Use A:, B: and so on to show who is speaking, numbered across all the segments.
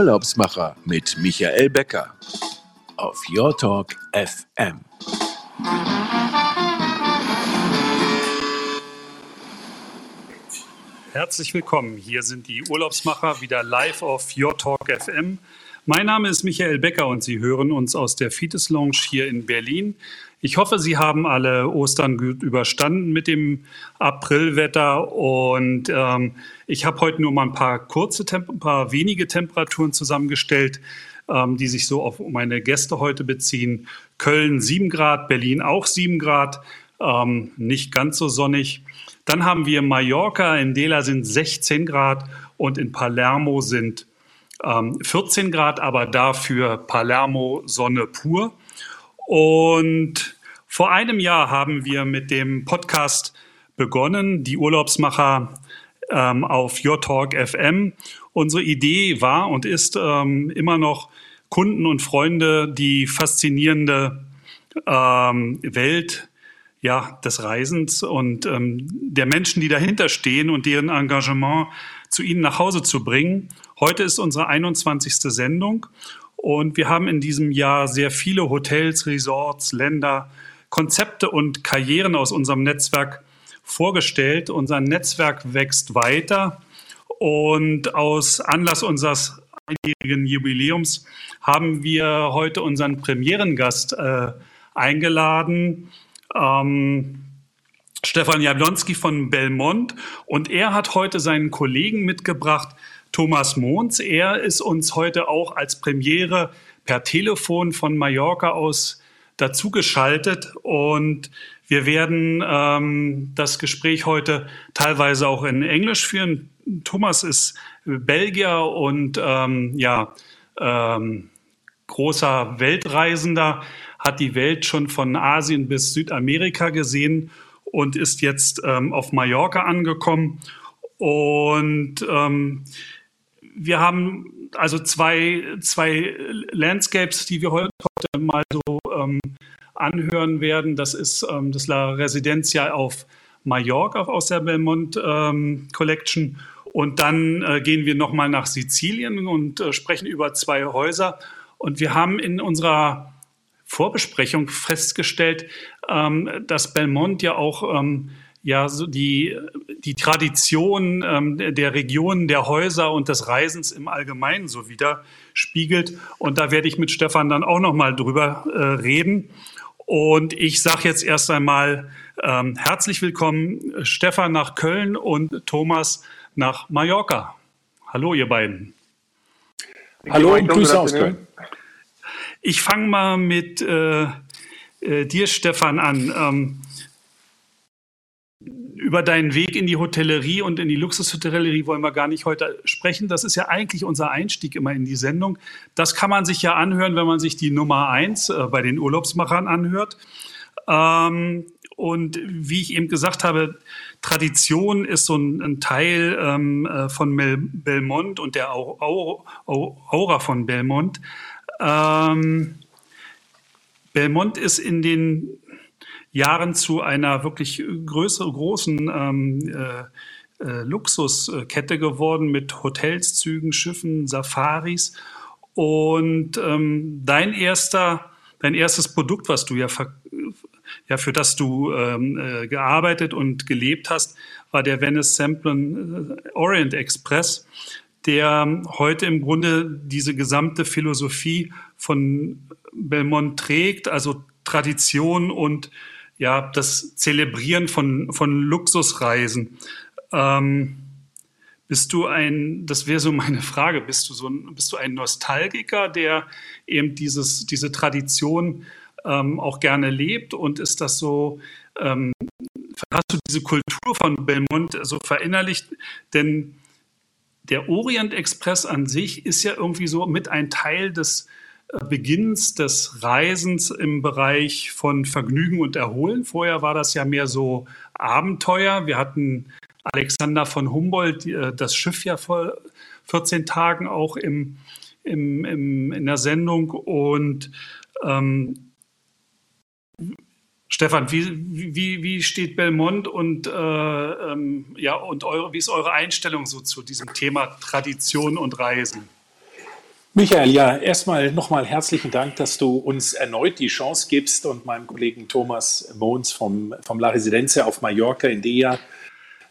A: Urlaubsmacher mit Michael Becker auf Your Talk FM.
B: Herzlich willkommen. Hier sind die Urlaubsmacher wieder live auf Your Talk FM. Mein Name ist Michael Becker und Sie hören uns aus der Fites Lounge hier in Berlin. Ich hoffe, Sie haben alle Ostern gut überstanden mit dem Aprilwetter und ähm, ich habe heute nur mal ein paar kurze, ein paar wenige Temperaturen zusammengestellt, ähm, die sich so auf meine Gäste heute beziehen. Köln 7 Grad, Berlin auch 7 Grad, ähm, nicht ganz so sonnig. Dann haben wir Mallorca, in Dela sind 16 Grad und in Palermo sind ähm, 14 Grad, aber dafür Palermo Sonne pur. Und vor einem Jahr haben wir mit dem Podcast begonnen, die Urlaubsmacher ähm, auf Your Talk FM. Unsere Idee war und ist ähm, immer noch Kunden und Freunde die faszinierende ähm, Welt ja, des Reisens und ähm, der Menschen, die dahinter stehen und deren Engagement zu Ihnen nach Hause zu bringen. Heute ist unsere 21. Sendung und wir haben in diesem Jahr sehr viele Hotels, Resorts, Länder, Konzepte und Karrieren aus unserem Netzwerk vorgestellt. Unser Netzwerk wächst weiter. Und aus Anlass unseres einjährigen Jubiläums haben wir heute unseren Premierengast äh, eingeladen. Ähm, Stefan Jablonski von Belmont. Und er hat heute seinen Kollegen mitgebracht, Thomas Mohns. Er ist uns heute auch als Premiere per Telefon von Mallorca aus dazugeschaltet und wir werden ähm, das Gespräch heute teilweise auch in Englisch führen. Thomas ist Belgier und ähm, ja ähm, großer Weltreisender hat die Welt schon von Asien bis Südamerika gesehen und ist jetzt ähm, auf Mallorca angekommen. Und ähm, wir haben also zwei, zwei Landscapes, die wir heute mal so ähm, anhören werden. Das ist ähm, das La Residencia auf Mallorca aus der Belmont ähm, Collection. Und dann äh, gehen wir nochmal nach Sizilien und äh, sprechen über zwei Häuser. Und wir haben in unserer Vorbesprechung festgestellt, ähm, dass Belmont ja auch ähm, ja so die, die Tradition ähm, der Regionen, der Häuser und des Reisens im Allgemeinen so widerspiegelt. Und da werde ich mit Stefan dann auch noch mal drüber äh, reden. Und ich sage jetzt erst einmal ähm, herzlich willkommen, Stefan nach Köln und Thomas nach Mallorca. Hallo, ihr beiden.
A: Hallo und Grüße aus Köln.
B: Ich fange mal mit äh, äh, dir, Stefan, an. Ähm, über deinen Weg in die Hotellerie und in die Luxushotellerie wollen wir gar nicht heute sprechen. Das ist ja eigentlich unser Einstieg immer in die Sendung. Das kann man sich ja anhören, wenn man sich die Nummer eins äh, bei den Urlaubsmachern anhört. Ähm, und wie ich eben gesagt habe, Tradition ist so ein, Teil ähm, äh, von Belmont und der Aura von Belmont. Ähm, Belmont ist in den Jahren zu einer wirklich größeren, großen ähm, äh, äh, Luxuskette geworden mit Hotels, Zügen, Schiffen, Safaris. Und ähm, dein erster, dein erstes Produkt, was du ja, ja für das du ähm, äh, gearbeitet und gelebt hast, war der Venice Samplon äh, Orient Express der heute im Grunde diese gesamte Philosophie von Belmont trägt, also Tradition und ja, das Zelebrieren von, von Luxusreisen. Ähm, bist du ein, das wäre so meine Frage, bist du so ein, bist du ein Nostalgiker, der eben dieses, diese Tradition ähm, auch gerne lebt und ist das so, ähm, hast du diese Kultur von Belmont so verinnerlicht? Denn der Orient Express an sich ist ja irgendwie so mit ein Teil des Beginns des Reisens im Bereich von Vergnügen und Erholen. Vorher war das ja mehr so Abenteuer. Wir hatten Alexander von Humboldt äh, das Schiff ja vor 14 Tagen auch im, im, im in der Sendung und ähm, Stefan, wie, wie, wie steht Belmont und, äh, ähm, ja, und eure, wie ist eure Einstellung so zu diesem Thema Tradition und Reisen?
A: Michael, ja, erstmal nochmal herzlichen Dank, dass du uns erneut die Chance gibst und meinem Kollegen Thomas Mohns vom, vom La Residencia auf Mallorca in Dea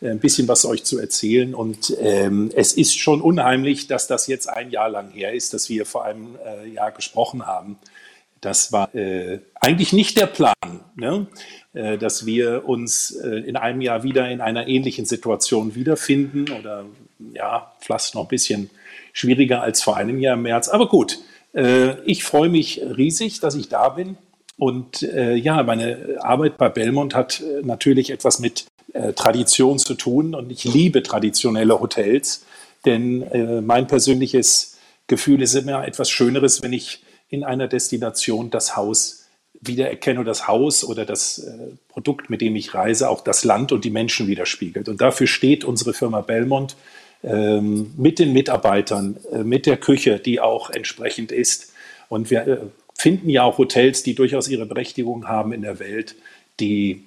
A: ein bisschen was euch zu erzählen. Und ähm, es ist schon unheimlich, dass das jetzt ein Jahr lang her ist, dass wir vor einem äh, Jahr gesprochen haben. Das war äh, eigentlich nicht der Plan, ne? äh, dass wir uns äh, in einem Jahr wieder in einer ähnlichen Situation wiederfinden oder ja, fast noch ein bisschen schwieriger als vor einem Jahr im März. Aber gut, äh, ich freue mich riesig, dass ich da bin. Und äh, ja, meine Arbeit bei Belmont hat äh, natürlich etwas mit äh, Tradition zu tun. Und ich liebe traditionelle Hotels, denn äh, mein persönliches Gefühl ist immer etwas Schöneres, wenn ich in einer Destination das Haus wiedererkenne das Haus oder das äh, Produkt, mit dem ich reise, auch das Land und die Menschen widerspiegelt. Und dafür steht unsere Firma Belmont ähm, mit den Mitarbeitern, äh, mit der Küche, die auch entsprechend ist. Und wir äh, finden ja auch Hotels, die durchaus ihre Berechtigung haben in der Welt, die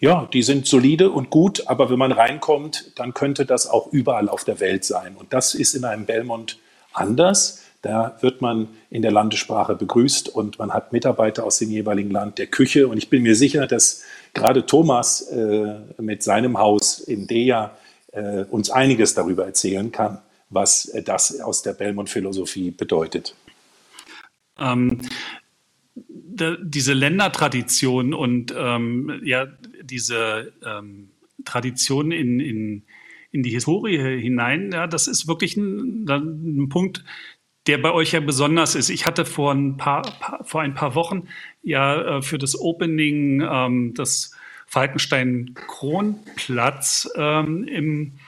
A: ja, die sind solide und gut, aber wenn man reinkommt, dann könnte das auch überall auf der Welt sein. Und das ist in einem Belmont anders. Da wird man in der Landessprache begrüßt und man hat Mitarbeiter aus dem jeweiligen Land der Küche. Und ich bin mir sicher, dass gerade Thomas äh, mit seinem Haus in Dea äh, uns einiges darüber erzählen kann, was äh, das aus der Belmont-Philosophie bedeutet.
B: Ähm, diese Ländertradition und ähm, ja, diese ähm, Tradition in, in, in die Historie hinein, ja, das ist wirklich ein, ein Punkt, der bei euch ja besonders ist. Ich hatte vor ein paar, vor ein paar Wochen ja äh, für das Opening ähm, des Falkenstein Kronplatz ähm, im,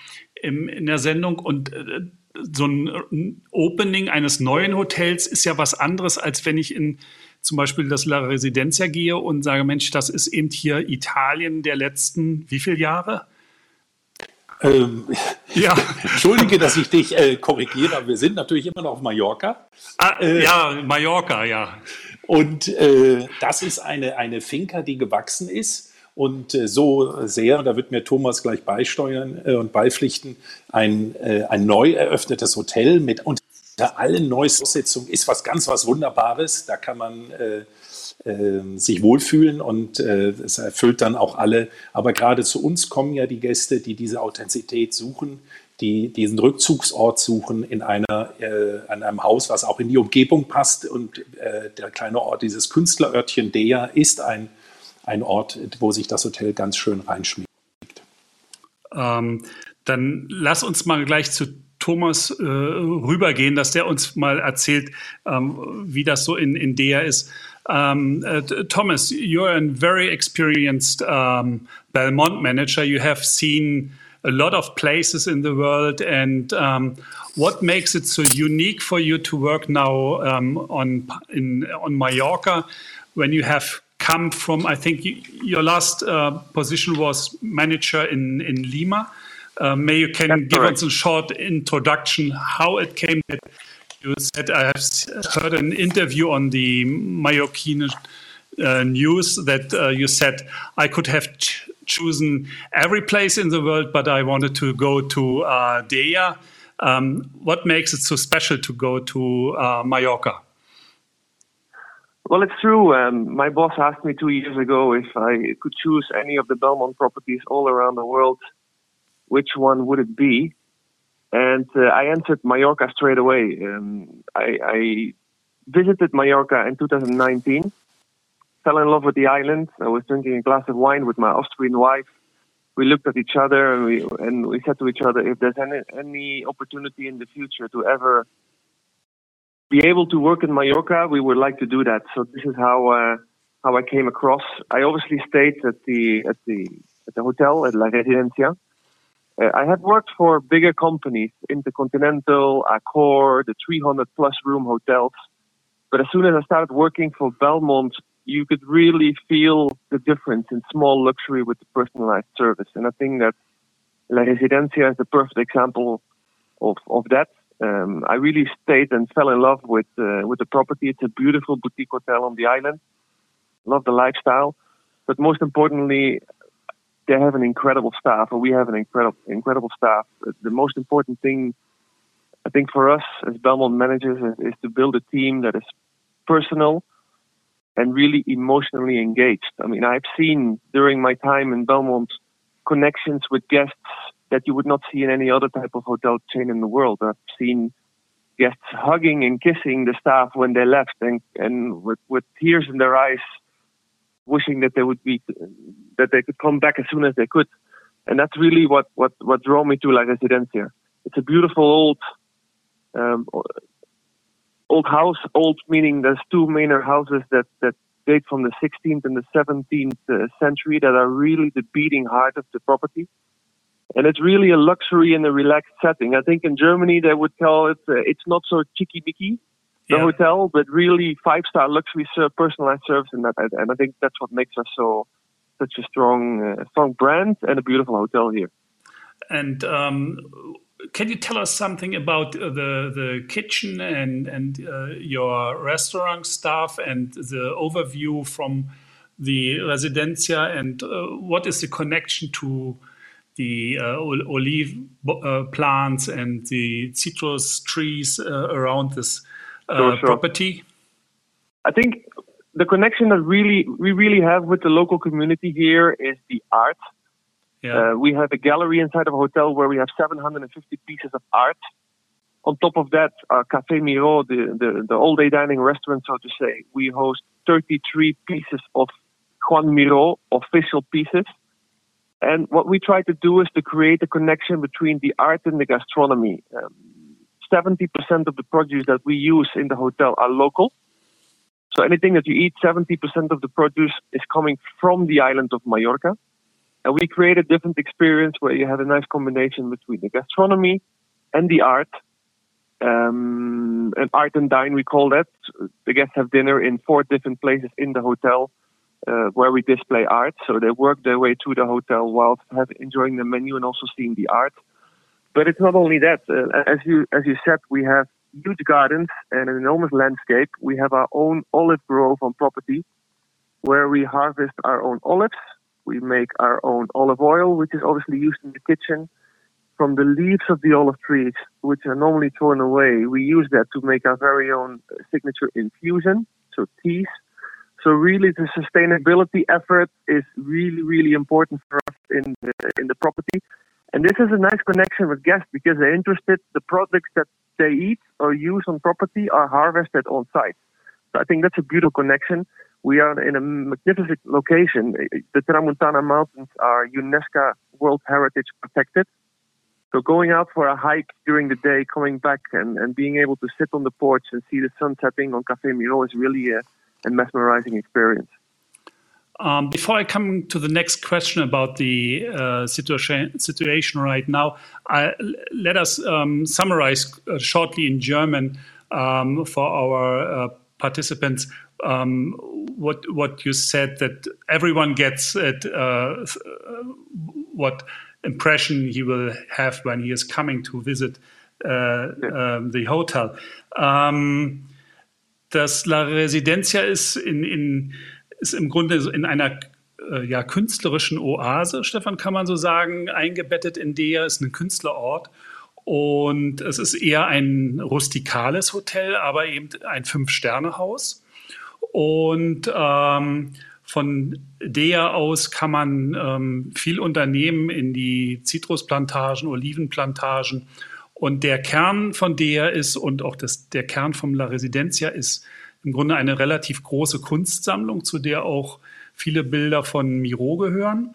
B: im, in der Sendung und äh, so ein Opening eines neuen Hotels ist ja was anderes, als wenn ich in zum Beispiel das La Residencia gehe und sage, Mensch, das ist eben hier Italien der letzten wie viele Jahre?
A: Ähm, ja. Entschuldige, dass ich dich äh, korrigiere, aber wir sind natürlich immer noch auf Mallorca.
B: Ah, äh, ja, Mallorca, ja.
A: Und äh, das ist eine, eine Finca, die gewachsen ist und äh, so sehr, da wird mir Thomas gleich beisteuern äh, und beipflichten, ein, äh, ein neu eröffnetes Hotel mit unter allen Neuaussetzungen ist was ganz was Wunderbares. Da kann man äh, äh, sich wohlfühlen und es erfüllt dann auch alle. Aber gerade zu uns kommen ja die Gäste, die diese Authentizität suchen, die diesen Rückzugsort suchen in einer, äh, an einem Haus, was auch in die Umgebung passt. Und äh, der kleine Ort, dieses Künstlerörtchen Dea, ist ein ein Ort, wo sich das Hotel ganz schön reinschmiegt.
B: Ähm, dann lass uns mal gleich zu Thomas äh, rübergehen, dass der uns mal erzählt, ähm, wie das so in, in der ist. Um, uh, Thomas, you're a very experienced um, Belmont manager. You have seen a lot of places in the world. And um, what makes it so unique for you to work now on in, on Mallorca when you have come from, I think you, your last uh, position was manager in, in Lima. Uh, may you can That's give correct. us a short introduction how it came that you said I have heard an interview on the Mallorquin uh, news that uh, you said I could have ch chosen every place in the world, but I wanted to go to uh, Dea. Um, what makes it so special to go to uh, Mallorca?
C: Well, it's true. Um, my boss asked me two years ago if I could choose any of the Belmont properties all around the world, which one would it be? And uh, I answered Mallorca straight away. Um, I, I, visited Mallorca in 2019, fell in love with the island. I was drinking a glass of wine with my Austrian wife. We looked at each other and we and we said to each other, if there's any any opportunity in the future to ever be able to work in Mallorca, we would like to do that. So this is how uh, how I came across. I obviously stayed at the at the at the hotel at La Residencia. Uh, I had worked for bigger companies, Intercontinental, Accor, the 300 plus room hotels. But as soon as I started working for Belmont, you could really feel the difference in small luxury with the personalized service. And I think that La Residencia is the perfect example of, of that. Um, I really stayed and fell in love with uh, with the property. It's a beautiful boutique hotel on the island. Love the lifestyle, but most importantly, they have an incredible staff, or we have an incredible incredible staff. The most important thing I think for us as Belmont managers is, is to build a team that is personal and really emotionally engaged. I mean, I've seen during my time in Belmont connections with guests that you would not see in any other type of hotel chain in the world. I've seen guests hugging and kissing the staff when they left and, and with, with tears in their eyes, wishing that they would be, that they could come back as soon as they could. And that's really what, what, what drew me to La Residencia. It's a beautiful old, um, old house, old meaning there's two manor houses that, that date from the 16th and the 17th uh, century that are really the beating heart of the property. And it's really a luxury and a relaxed setting. I think in Germany they would call it, uh, it's not so chicky-bicky, the yeah. hotel, but really five-star luxury personalized service. And, that, and I think that's what makes us so, such a strong, uh, strong brand and a beautiful hotel here.
B: And um, can you tell us something about uh, the the kitchen and and uh, your restaurant staff and the overview from the residencia and uh, what is the connection to the uh, olive uh, plants and the citrus trees uh, around this sure, sure. property?
C: I think the connection that really we really have with the local community here is the art yeah. Uh, we have a gallery inside of a hotel where we have 750 pieces of art. On top of that, our Café Miro, the, the, the all day dining restaurant, so to say, we host 33 pieces of Juan Miro official pieces. And what we try to do is to create a connection between the art and the gastronomy. Um, 70% of the produce that we use in the hotel are local. So anything that you eat, 70% of the produce is coming from the island of Mallorca. And we create a different experience where you have a nice combination between the gastronomy and the art. Um, and art and dine, we call that. The guests have dinner in four different places in the hotel uh, where we display art. So they work their way to the hotel while have, enjoying the menu and also seeing the art. But it's not only that. Uh, as you as you said, we have huge gardens and an enormous landscape. We have our own olive grove on property where we harvest our own olives we make our own olive oil, which is obviously used in the kitchen. From the leaves of the olive trees, which are normally torn away, we use that to make our very own signature infusion, so teas. So really, the sustainability effort is really, really important for us in the, in the property. And this is a nice connection with guests because they're interested. The products that they eat or use on property are harvested on site. So I think that's a beautiful connection. We are in a magnificent location. The Tramontana Mountains are UNESCO World Heritage protected. So going out for a hike during the day, coming back and, and being able to sit on the porch and see the sun setting on Café Miro is really a, a mesmerizing experience.
B: Um, before I come to the next question about the uh, situation, situation right now, I, let us um, summarize uh, shortly in German um, for our uh, participants um, what what you said that everyone gets it, uh, what impression he will have when he is coming to visit uh, um, the hotel. Ähm, das La Residencia ist, in, in, ist im Grunde in einer äh, ja, künstlerischen Oase, Stefan, kann man so sagen, eingebettet in der ist ein Künstlerort. Und es ist eher ein rustikales Hotel, aber eben ein Fünf-Sterne-Haus. Und ähm, von der aus kann man ähm, viel unternehmen in die Zitrusplantagen, Olivenplantagen. Und der Kern von der ist und auch das, der Kern von La Residencia ist im Grunde eine relativ große Kunstsammlung, zu der auch viele Bilder von Miro gehören.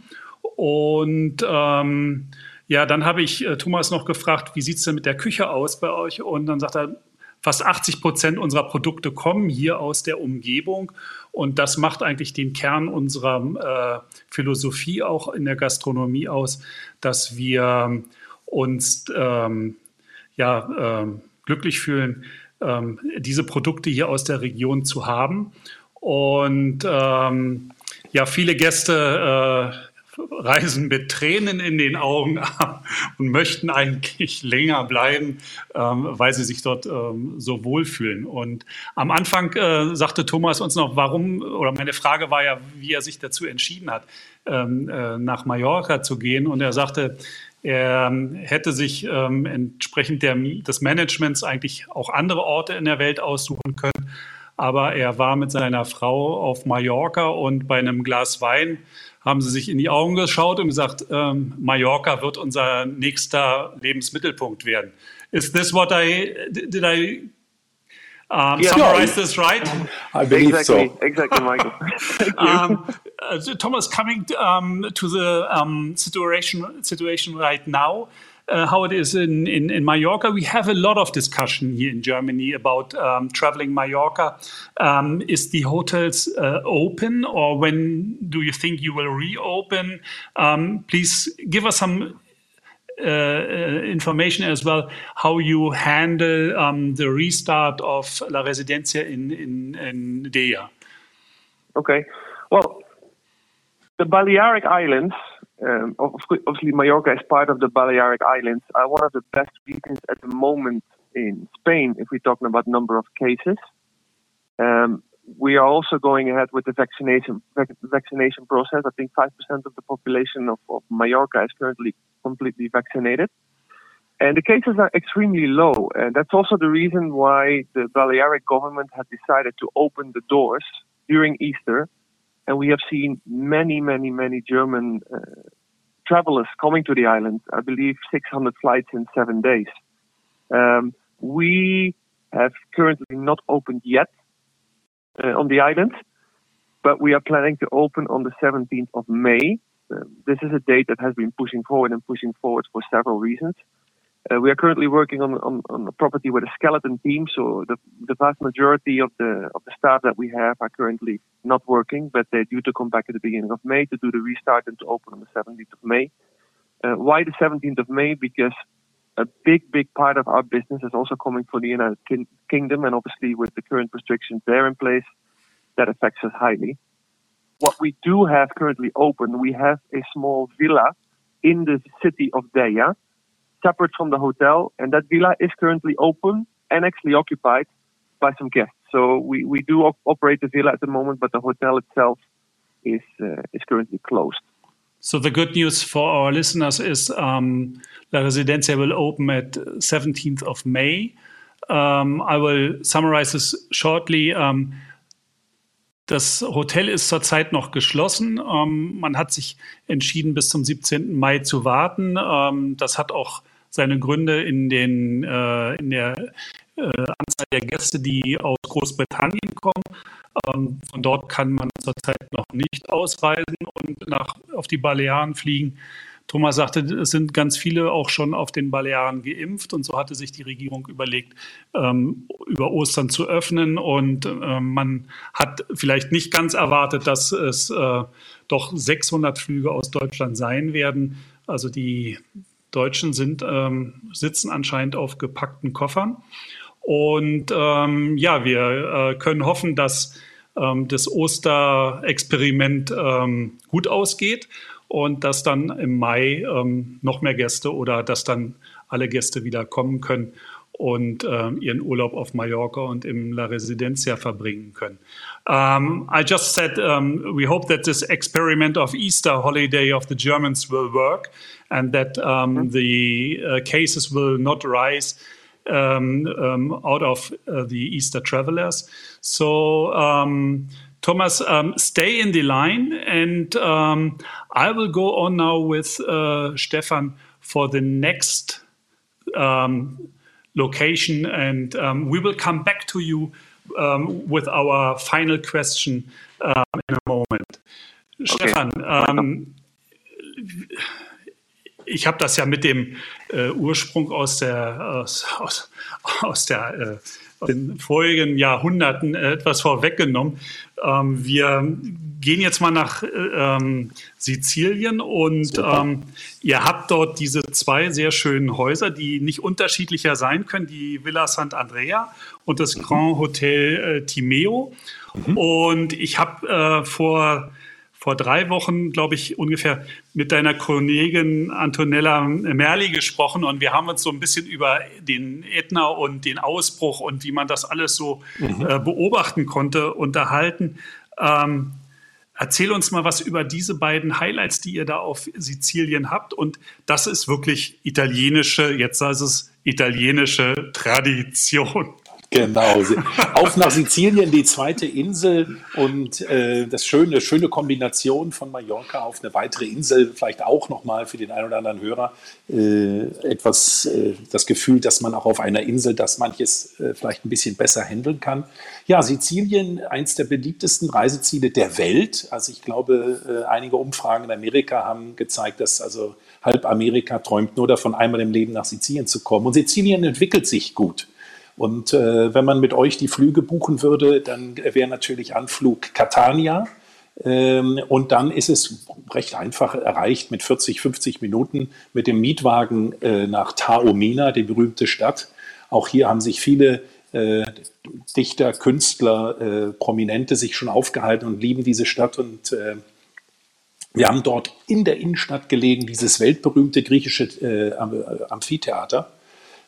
B: Und ähm, ja, dann habe ich äh, Thomas noch gefragt, wie sieht es denn mit der Küche aus bei euch? Und dann sagt er, Fast 80 Prozent unserer Produkte kommen hier aus der Umgebung. Und das macht eigentlich den Kern unserer äh, Philosophie auch in der Gastronomie aus, dass wir uns ähm, ja, äh, glücklich fühlen, äh, diese Produkte hier aus der Region zu haben. Und ähm, ja, viele Gäste äh, reisen mit Tränen in den Augen ab und möchten eigentlich länger bleiben, ähm, weil sie sich dort ähm, so wohlfühlen. Und am Anfang äh, sagte Thomas uns noch, warum, oder meine Frage war ja, wie er sich dazu entschieden hat, ähm, äh, nach Mallorca zu gehen. Und er sagte, Er ähm, hätte sich ähm, entsprechend der, des Managements eigentlich auch andere Orte in der Welt aussuchen können. Aber er war mit seiner Frau auf Mallorca und bei einem Glas Wein haben sie sich in die Augen geschaut und gesagt, ähm, Mallorca wird unser nächster Lebensmittelpunkt werden. Is this what I did I um, yeah, summarize this right?
A: I believe
C: exactly,
A: so.
C: Exactly, Michael.
B: um, uh, Thomas, coming um, to the um, situation situation right now, uh, how it is in, in, in, Mallorca. We have a lot of discussion here in Germany about um, traveling Mallorca. Um, is the hotels uh, open, or when do you think you will reopen? Um, please give us some information as well how you handle um, the restart of La Residencia in, in, in Deia.
C: Okay. Well, the Balearic Islands, um, obviously Mallorca is part of the Balearic Islands, are one of the best regions at the moment in Spain if we're talking about number of cases. Um, we are also going ahead with the vaccination vac- vaccination process. I think five percent of the population of, of Mallorca is currently completely vaccinated, and the cases are extremely low. And that's also the reason why the Balearic government has decided to open the doors during Easter, and we have seen many, many, many German uh, travelers coming to the island. I believe 600 flights in seven days. Um, we have currently not opened yet on the island, but we are planning to open on the 17th of May. Uh, this is a date that has been pushing forward and pushing forward for several reasons. Uh, we are currently working on, on, on a property with a skeleton team, so the, the vast majority of the of the staff that we have are currently not working, but they're due to come back at the beginning of May to do the restart and to open on the 17th of May. Uh, why the 17th of May? Because a big, big part of our business is also coming from the United King- Kingdom, and obviously with the current restrictions there in place, that affects us highly. What we do have currently open, we have a small villa in the city of Deja, separate from the hotel, and that villa is currently open and actually occupied by some guests. So we, we do op- operate the villa at the moment, but the hotel itself is uh, is currently closed.
B: So the good news for our listeners is um, La Residencia will open at 17th of May. Um, I will summarize this shortly. Um, das Hotel ist zurzeit noch geschlossen. Man hat sich entschieden, bis zum 17. Mai zu warten. Das hat auch seine Gründe in, den, äh, in der äh, Anzahl der Gäste, die aus Großbritannien kommen. Ähm, von dort kann man zurzeit noch nicht ausreisen und nach, auf die Balearen fliegen. Thomas sagte, es sind ganz viele auch schon auf den Balearen geimpft und so hatte sich die Regierung überlegt, ähm, über Ostern zu öffnen und äh, man hat vielleicht nicht ganz erwartet, dass es äh, doch 600 Flüge aus Deutschland sein werden. Also die Deutschen sind, ähm, sitzen anscheinend auf gepackten Koffern. Und ähm, ja, wir äh, können hoffen, dass ähm, das Osterexperiment ähm, gut ausgeht und dass dann im Mai ähm, noch mehr Gäste oder dass dann alle Gäste wieder kommen können und äh, ihren Urlaub auf Mallorca und im La Residencia verbringen können. Um, I just said um, we hope that this experiment of Easter holiday of the Germans will work and that um, mm-hmm. the uh, cases will not rise out of uh, the Easter travelers. So um, Thomas, um, stay in the line, and um, I will go on now with uh, Stefan for the next um, location, and um, we will come back to you um, with our final question in a moment. Okay. Stefan, ich habe das ja mit dem äh, Ursprung aus der, aus, aus, aus der äh, den vorigen Jahrhunderten etwas vorweggenommen. Ähm, wir gehen jetzt mal nach ähm, Sizilien und ähm, ihr habt dort diese zwei sehr schönen Häuser, die nicht unterschiedlicher sein können, die Villa Sant'Andrea und das mhm. Grand Hotel äh, Timeo. Mhm. Und ich habe äh, vor vor drei Wochen, glaube ich, ungefähr mit deiner Kollegin Antonella Merli gesprochen und wir haben uns so ein bisschen über den Ätna und den Ausbruch und wie man das alles so mhm. äh, beobachten konnte unterhalten. Ähm, Erzähl uns mal was über diese beiden Highlights, die ihr da auf Sizilien habt. Und das ist wirklich italienische, jetzt heißt es italienische Tradition.
A: Genau. Auf nach Sizilien, die zweite Insel und äh, das schöne, schöne Kombination von Mallorca auf eine weitere Insel, vielleicht auch nochmal für den einen oder anderen Hörer äh, etwas, äh, das Gefühl, dass man auch auf einer Insel das manches äh, vielleicht ein bisschen besser handeln kann. Ja, Sizilien, eins der beliebtesten Reiseziele der Welt. Also ich glaube, äh, einige Umfragen in Amerika haben gezeigt, dass also halb Amerika träumt nur davon, einmal im Leben nach Sizilien zu kommen. Und Sizilien entwickelt sich gut. Und äh, wenn man mit euch die Flüge buchen würde, dann wäre natürlich Anflug Catania. Ähm, und dann ist es recht einfach erreicht mit 40, 50 Minuten mit dem Mietwagen äh, nach Taormina, die berühmte Stadt. Auch hier haben sich viele äh, Dichter, Künstler, äh, Prominente sich schon aufgehalten und lieben diese Stadt. Und äh, wir haben dort in der Innenstadt gelegen, dieses weltberühmte griechische äh, Amphitheater.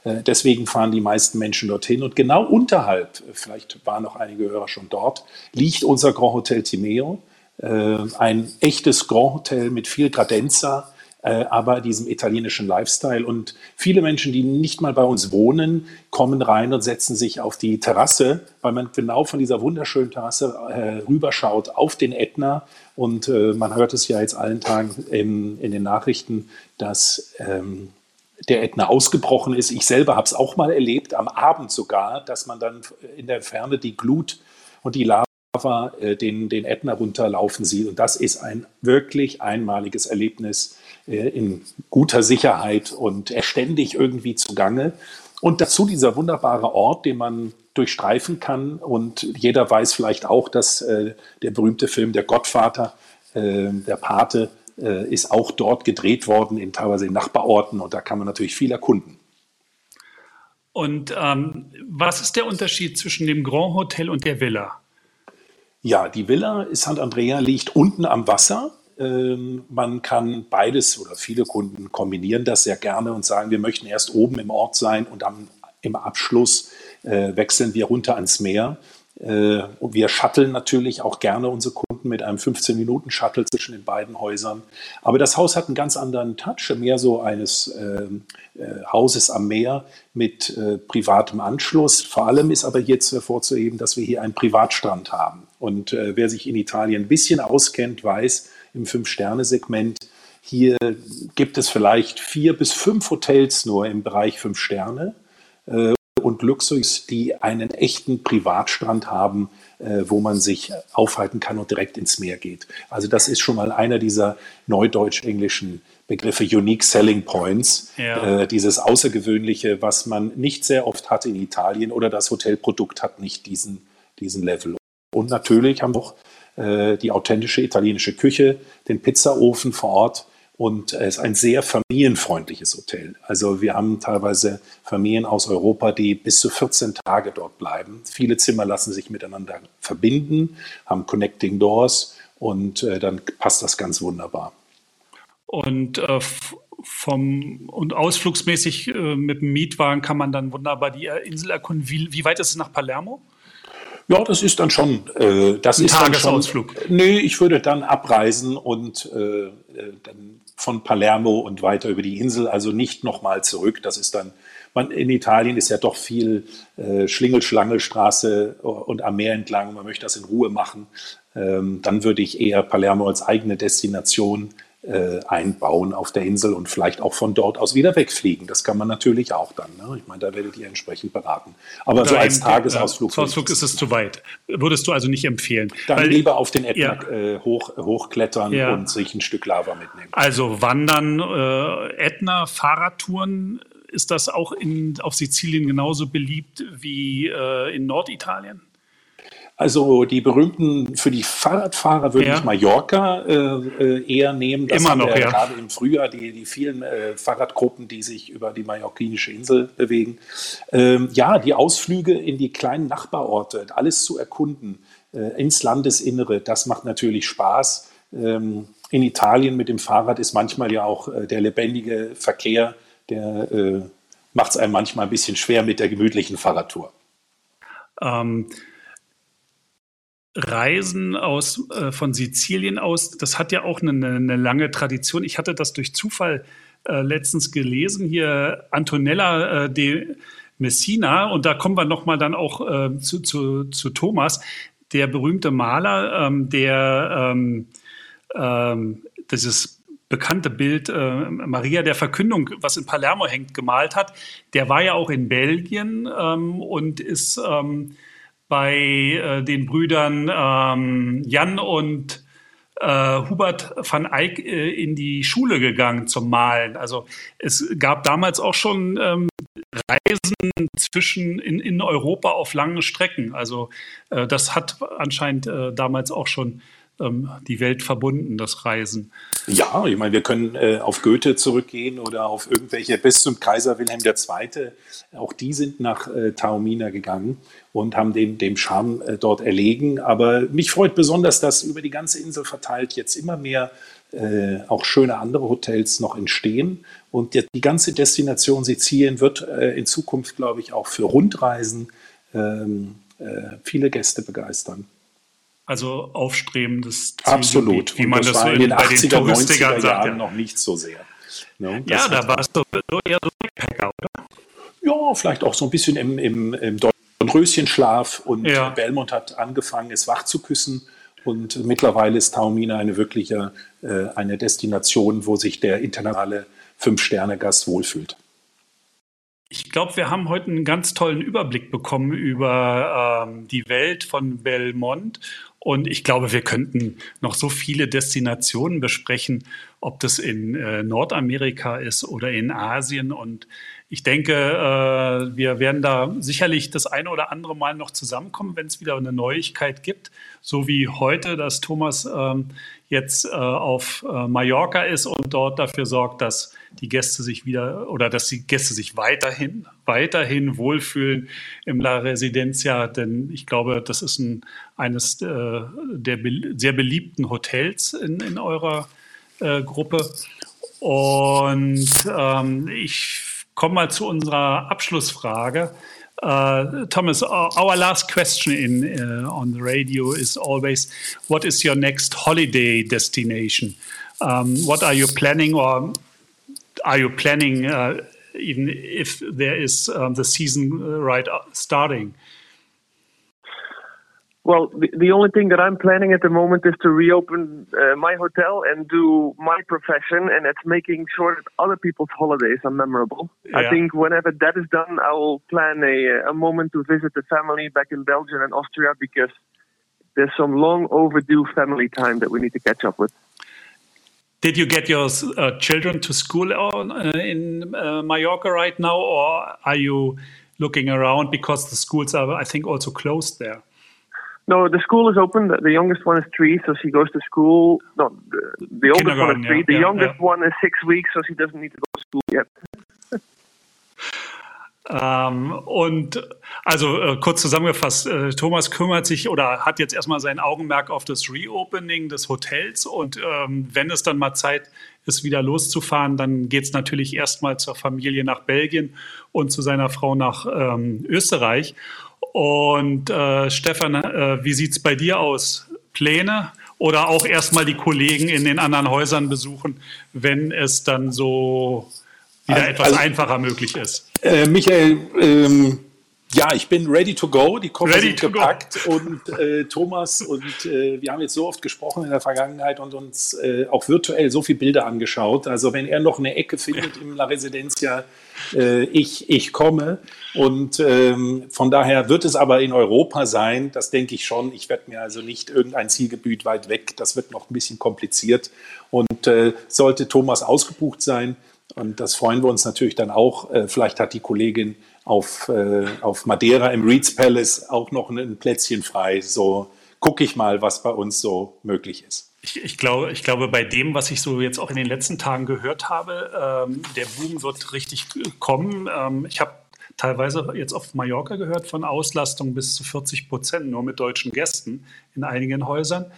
A: Äh, deswegen fahren die meisten Menschen dorthin. Und genau unterhalb, vielleicht waren noch einige Hörer schon dort, liegt unser Grand Hotel Timeo. Äh, ein echtes Grand Hotel mit viel Gradenza, äh, aber diesem italienischen Lifestyle. Und viele Menschen, die nicht mal bei uns wohnen, kommen rein und setzen sich auf die Terrasse, weil man genau von dieser wunderschönen Terrasse rüberschaut auf den Ätna. Und man hört es ja jetzt allen Tagen in, in den Nachrichten, dass ähm, der Ätna ausgebrochen ist. Ich selber habe es auch mal erlebt, am Abend sogar, dass man dann in der Ferne die Glut und die Lava äh, den, den Ätna runterlaufen sieht. Und das ist ein wirklich einmaliges Erlebnis äh, in guter Sicherheit und ständig irgendwie zugange. Und dazu dieser wunderbare Ort, den man durchstreifen kann. Und jeder weiß vielleicht auch, dass äh, der berühmte Film Der Gottvater, äh, der Pate, äh, ist auch dort gedreht worden, in teilweise in Nachbarorten und da kann man natürlich viel erkunden.
B: Und ähm, was ist der Unterschied zwischen dem Grand Hotel und der Villa?
A: Ja, die Villa Sant'Andrea liegt unten am Wasser. Ähm, man kann beides oder viele Kunden kombinieren das sehr gerne und sagen, wir möchten erst oben im Ort sein und am, im Abschluss äh, wechseln wir runter ans Meer. Äh, und wir shutteln natürlich auch gerne unsere Kunden mit einem 15-Minuten-Shuttle zwischen den beiden Häusern. Aber das Haus hat einen ganz anderen Touch, mehr so eines äh, äh, Hauses am Meer mit äh, privatem Anschluss. Vor allem ist aber jetzt hervorzuheben, dass wir hier einen Privatstrand haben. Und äh, wer sich in Italien ein bisschen auskennt, weiß, im Fünf-Sterne-Segment, hier gibt es vielleicht vier bis fünf Hotels nur im Bereich Fünf Sterne äh, und Luxus, die einen echten Privatstrand haben, äh, wo man sich aufhalten kann und direkt ins Meer geht. Also das ist schon mal einer dieser neudeutsch-englischen Begriffe Unique Selling Points, ja. äh, dieses Außergewöhnliche, was man nicht sehr oft hat in Italien oder das Hotelprodukt hat nicht diesen, diesen Level. Und natürlich haben wir auch äh, die authentische italienische Küche, den Pizzaofen vor Ort, und es ist ein sehr familienfreundliches Hotel. Also wir haben teilweise Familien aus Europa, die bis zu 14 Tage dort bleiben. Viele Zimmer lassen sich miteinander verbinden, haben Connecting Doors und äh, dann passt das ganz wunderbar.
B: Und äh, vom und ausflugsmäßig äh, mit dem Mietwagen kann man dann wunderbar die Insel erkunden. Wie, wie weit ist es nach Palermo?
A: Ja, das ist dann schon. Äh, das Ein ist Tagesausflug. Dann schon, nee, ich würde dann abreisen und äh, äh dann von Palermo und weiter über die Insel, also nicht nochmal zurück. Das ist dann, man, in Italien ist ja doch viel äh, Schlingel-Schlangelstraße und am Meer entlang. Man möchte das in Ruhe machen. Ähm, dann würde ich eher Palermo als eigene Destination äh, einbauen auf der Insel und vielleicht auch von dort aus wieder wegfliegen. Das kann man natürlich auch dann. Ne? Ich meine, da werdet ihr entsprechend beraten. Aber Oder so als Tagesausflug.
B: Tagesausflug ist es zu weit. Würdest du also nicht empfehlen?
A: Dann Weil, lieber auf den Ätna ja. äh, hoch, hochklettern ja. und sich ein Stück Lava mitnehmen.
B: Also Wandern, äh, Ätna, Fahrradtouren, ist das auch in, auf Sizilien genauso beliebt wie äh, in Norditalien?
A: Also die berühmten, für die Fahrradfahrer würde ja. ich Mallorca äh, äh, eher nehmen.
B: Das Immer noch, ja.
A: Gerade im Frühjahr die, die vielen äh, Fahrradgruppen, die sich über die mallorquinische Insel bewegen. Ähm, ja, die Ausflüge in die kleinen Nachbarorte, alles zu erkunden, äh, ins Landesinnere, das macht natürlich Spaß. Ähm, in Italien mit dem Fahrrad ist manchmal ja auch äh, der lebendige Verkehr, der äh, macht es einem manchmal ein bisschen schwer mit der gemütlichen Fahrradtour.
B: Ähm Reisen aus, äh, von Sizilien aus, das hat ja auch eine, eine, lange Tradition. Ich hatte das durch Zufall äh, letztens gelesen, hier Antonella äh, de Messina, und da kommen wir nochmal dann auch äh, zu, zu, zu, Thomas, der berühmte Maler, ähm, der ähm, ähm, dieses bekannte Bild äh, Maria der Verkündung, was in Palermo hängt, gemalt hat, der war ja auch in Belgien ähm, und ist ähm, bei äh, den Brüdern ähm, Jan und äh, Hubert van Eyck äh, in die Schule gegangen zum Malen. Also es gab damals auch schon ähm, Reisen zwischen in, in Europa auf langen Strecken. Also äh, das hat anscheinend äh, damals auch schon ähm, die Welt verbunden, das Reisen.
A: Ja, ich meine, wir können äh, auf Goethe zurückgehen oder auf irgendwelche bis zum Kaiser Wilhelm II. Auch die sind nach äh, Taormina gegangen und haben den, dem Charme äh, dort erlegen. Aber mich freut besonders, dass über die ganze Insel verteilt jetzt immer mehr äh, auch schöne andere Hotels noch entstehen. Und die, die ganze Destination Sizilien wird äh, in Zukunft, glaube ich, auch für Rundreisen ähm, äh, viele Gäste begeistern.
B: Also aufstrebendes
A: Zielgebiet, Absolut.
B: wie man das, das so in, den 80er, 90er Jahren sagt, ja.
A: noch nicht so sehr.
B: Ne? Ja, da war es doch eher so Backpacker, oder?
A: Ja, vielleicht auch so ein bisschen im, im, im Röschenschlaf und ja. Belmont hat angefangen, es wach zu küssen. Und mittlerweile ist Taormina eine wirkliche äh, eine Destination, wo sich der internationale Fünf-Sterne-Gast wohlfühlt.
B: Ich glaube, wir haben heute einen ganz tollen Überblick bekommen über ähm, die Welt von Belmont. Und ich glaube, wir könnten noch so viele Destinationen besprechen, ob das in äh, Nordamerika ist oder in Asien. Und ich denke, äh, wir werden da sicherlich das eine oder andere Mal noch zusammenkommen, wenn es wieder eine Neuigkeit gibt, so wie heute, dass Thomas ähm, jetzt äh, auf äh, Mallorca ist und dort dafür sorgt, dass die Gäste sich wieder oder dass die Gäste sich weiterhin, weiterhin wohlfühlen im La Residencia, denn ich glaube, das ist ein, eines äh, der be sehr beliebten Hotels in, in eurer äh, Gruppe. Und ähm, ich komme mal zu unserer Abschlussfrage. Uh, Thomas, our last question in uh, on the radio is always, what is your next holiday destination? Um, what are you planning, or are you planning uh, even if there is um, the season uh, right uh, starting?
C: Well, the, the only thing that I'm planning at the moment is to reopen uh, my hotel and do my profession, and it's making sure that other people's holidays are memorable. Yeah. I think whenever that is done, I will plan a, a moment to visit the family back in Belgium and Austria because there's some long overdue family time that we need to catch up with.
B: Did you get your uh, children to school on, uh, in uh, Mallorca right now, or are you looking around because the schools are, I think, also closed there?
C: No, the school is open. The, youngest one is three, so she goes to school. No, the, the oldest one is three. Yeah, the yeah, youngest yeah. one is six weeks, so she doesn't need to go to school yet.
B: Ähm, und also äh, kurz zusammengefasst, äh, Thomas kümmert sich oder hat jetzt erstmal sein Augenmerk auf das Reopening des Hotels und ähm, wenn es dann mal Zeit ist, wieder loszufahren, dann geht es natürlich erstmal zur Familie nach Belgien und zu seiner Frau nach ähm, Österreich. Und äh, Stefan, äh, wie sieht es bei dir aus? Pläne oder auch erstmal die Kollegen in den anderen Häusern besuchen, wenn es dann so wieder also, etwas einfacher möglich ist?
A: Äh, Michael, ähm, ja, ich bin ready to go. Die Koffer ready sind gepackt go. und äh, Thomas und äh, wir haben jetzt so oft gesprochen in der Vergangenheit und uns äh, auch virtuell so viele Bilder angeschaut. Also wenn er noch eine Ecke findet ja. im La Residencia, äh, ich, ich komme. Und ähm, von daher wird es aber in Europa sein, das denke ich schon. Ich werde mir also nicht irgendein Zielgebiet weit weg, das wird noch ein bisschen kompliziert. Und äh, sollte Thomas ausgebucht sein, und das freuen wir uns natürlich dann auch, äh, vielleicht hat die Kollegin auf, äh, auf Madeira im Reeds Palace auch noch ein Plätzchen frei. So gucke ich mal, was bei uns so möglich ist.
B: Ich, ich, glaube, ich glaube, bei dem, was ich so jetzt auch in den letzten Tagen gehört habe, ähm, der Boom wird richtig kommen. Ähm, ich habe teilweise jetzt auf Mallorca gehört von Auslastung bis zu 40 Prozent nur mit deutschen Gästen in einigen Häusern.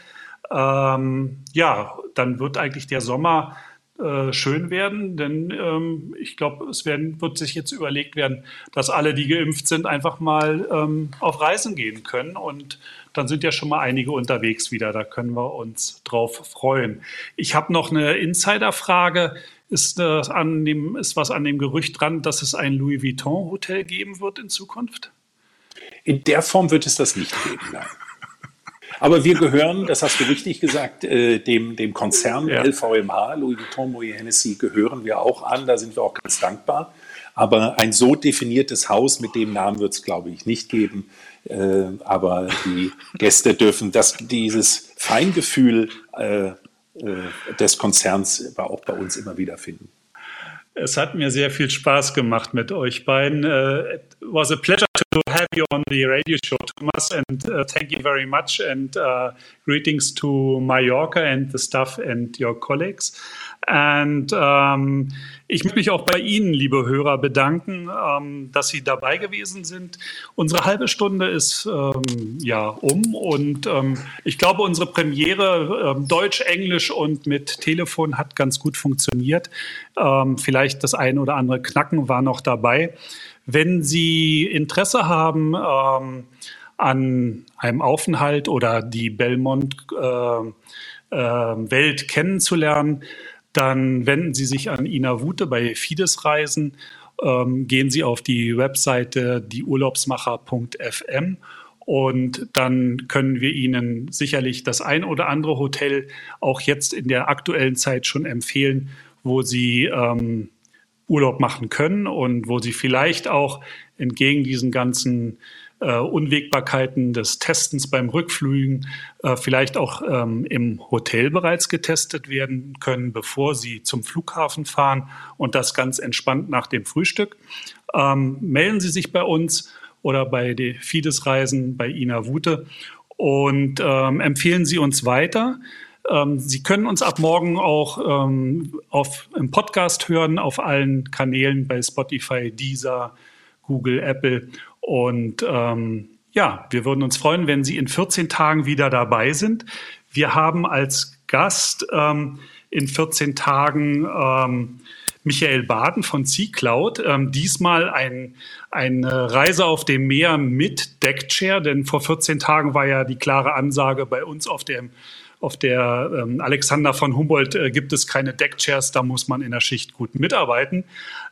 B: Ähm, ja, dann wird eigentlich der Sommer äh, schön werden, denn ähm, ich glaube, es werden, wird sich jetzt überlegt werden, dass alle, die geimpft sind, einfach mal ähm, auf Reisen gehen können und dann sind ja schon mal einige unterwegs wieder. Da können wir uns drauf freuen. Ich habe noch eine Insiderfrage. Ist, äh, an dem, ist was an dem Gerücht dran, dass es ein Louis Vuitton Hotel geben wird in Zukunft?
A: In der Form wird es das nicht geben, nein. Aber wir gehören, das hast du richtig gesagt, äh, dem, dem Konzern ja. LVMH, Louis Vuitton, Moet Hennessy, gehören wir auch an. Da sind wir auch ganz dankbar. Aber ein so definiertes Haus mit dem Namen wird es, glaube ich, nicht geben. Äh, aber die Gäste dürfen das, dieses Feingefühl äh, äh des Konzerns auch bei uns immer wieder finden.
B: Es hat mir sehr viel Spaß gemacht mit euch beiden. Uh, it was a pleasure you on the radio show, Thomas, and uh, thank you very much. And uh, greetings to Mallorca and the staff and your colleagues. Und ähm, ich möchte mich auch bei Ihnen, liebe Hörer, bedanken, ähm, dass Sie dabei gewesen sind. Unsere halbe Stunde ist ähm, ja um und ähm, ich glaube, unsere Premiere ähm, Deutsch, Englisch und mit Telefon hat ganz gut funktioniert. Ähm, vielleicht das eine oder andere Knacken war noch dabei. Wenn Sie Interesse haben an einem Aufenthalt oder die Belmont äh, äh, Welt kennenzulernen, dann wenden Sie sich an Ina Wute bei Fides Reisen. Ähm, gehen Sie auf die Webseite dieurlaubsmacher.fm und dann können wir Ihnen sicherlich das ein oder andere Hotel auch jetzt in der aktuellen Zeit schon empfehlen, wo Sie ähm, Urlaub machen können und wo Sie vielleicht auch entgegen diesen ganzen äh, Unwägbarkeiten des Testens beim Rückflügen äh, vielleicht auch ähm, im Hotel bereits getestet werden können, bevor sie zum Flughafen fahren und das ganz entspannt nach dem Frühstück. Ähm, melden Sie sich bei uns oder bei den Fides Reisen bei Ina Wute und ähm, empfehlen Sie uns weiter. Ähm, Sie können uns ab morgen auch ähm, auf, im Podcast hören, auf allen Kanälen bei Spotify, Deezer, Google, Apple und ähm, ja, wir würden uns freuen, wenn Sie in 14 Tagen wieder dabei sind. Wir haben als Gast ähm, in 14 Tagen ähm, Michael Baden von Sea Cloud. Ähm, diesmal ein, eine Reise auf dem Meer mit Deckchair, denn vor 14 Tagen war ja die klare Ansage bei uns auf dem auf der ähm, Alexander von Humboldt äh, gibt es keine Deckchairs, da muss man in der Schicht gut mitarbeiten.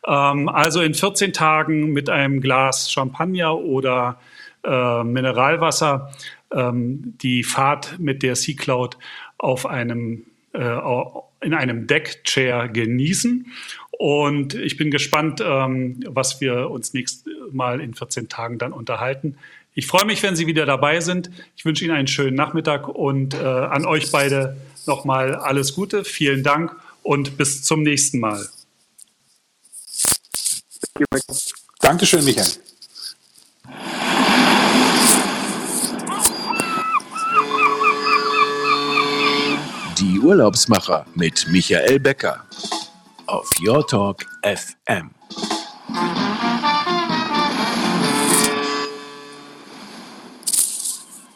B: Ähm, also in 14 Tagen mit einem Glas Champagner oder äh, Mineralwasser ähm, die Fahrt mit der Sea Cloud auf einem, äh, in einem Deckchair genießen. Und ich bin gespannt, ähm, was wir uns nächstes Mal in 14 Tagen dann unterhalten. Ich freue mich, wenn Sie wieder dabei sind. Ich wünsche Ihnen einen schönen Nachmittag und äh, an euch beide nochmal alles Gute. Vielen Dank und bis zum nächsten Mal.
A: Dankeschön, Michael.
D: Die Urlaubsmacher mit Michael Becker auf Your Talk FM.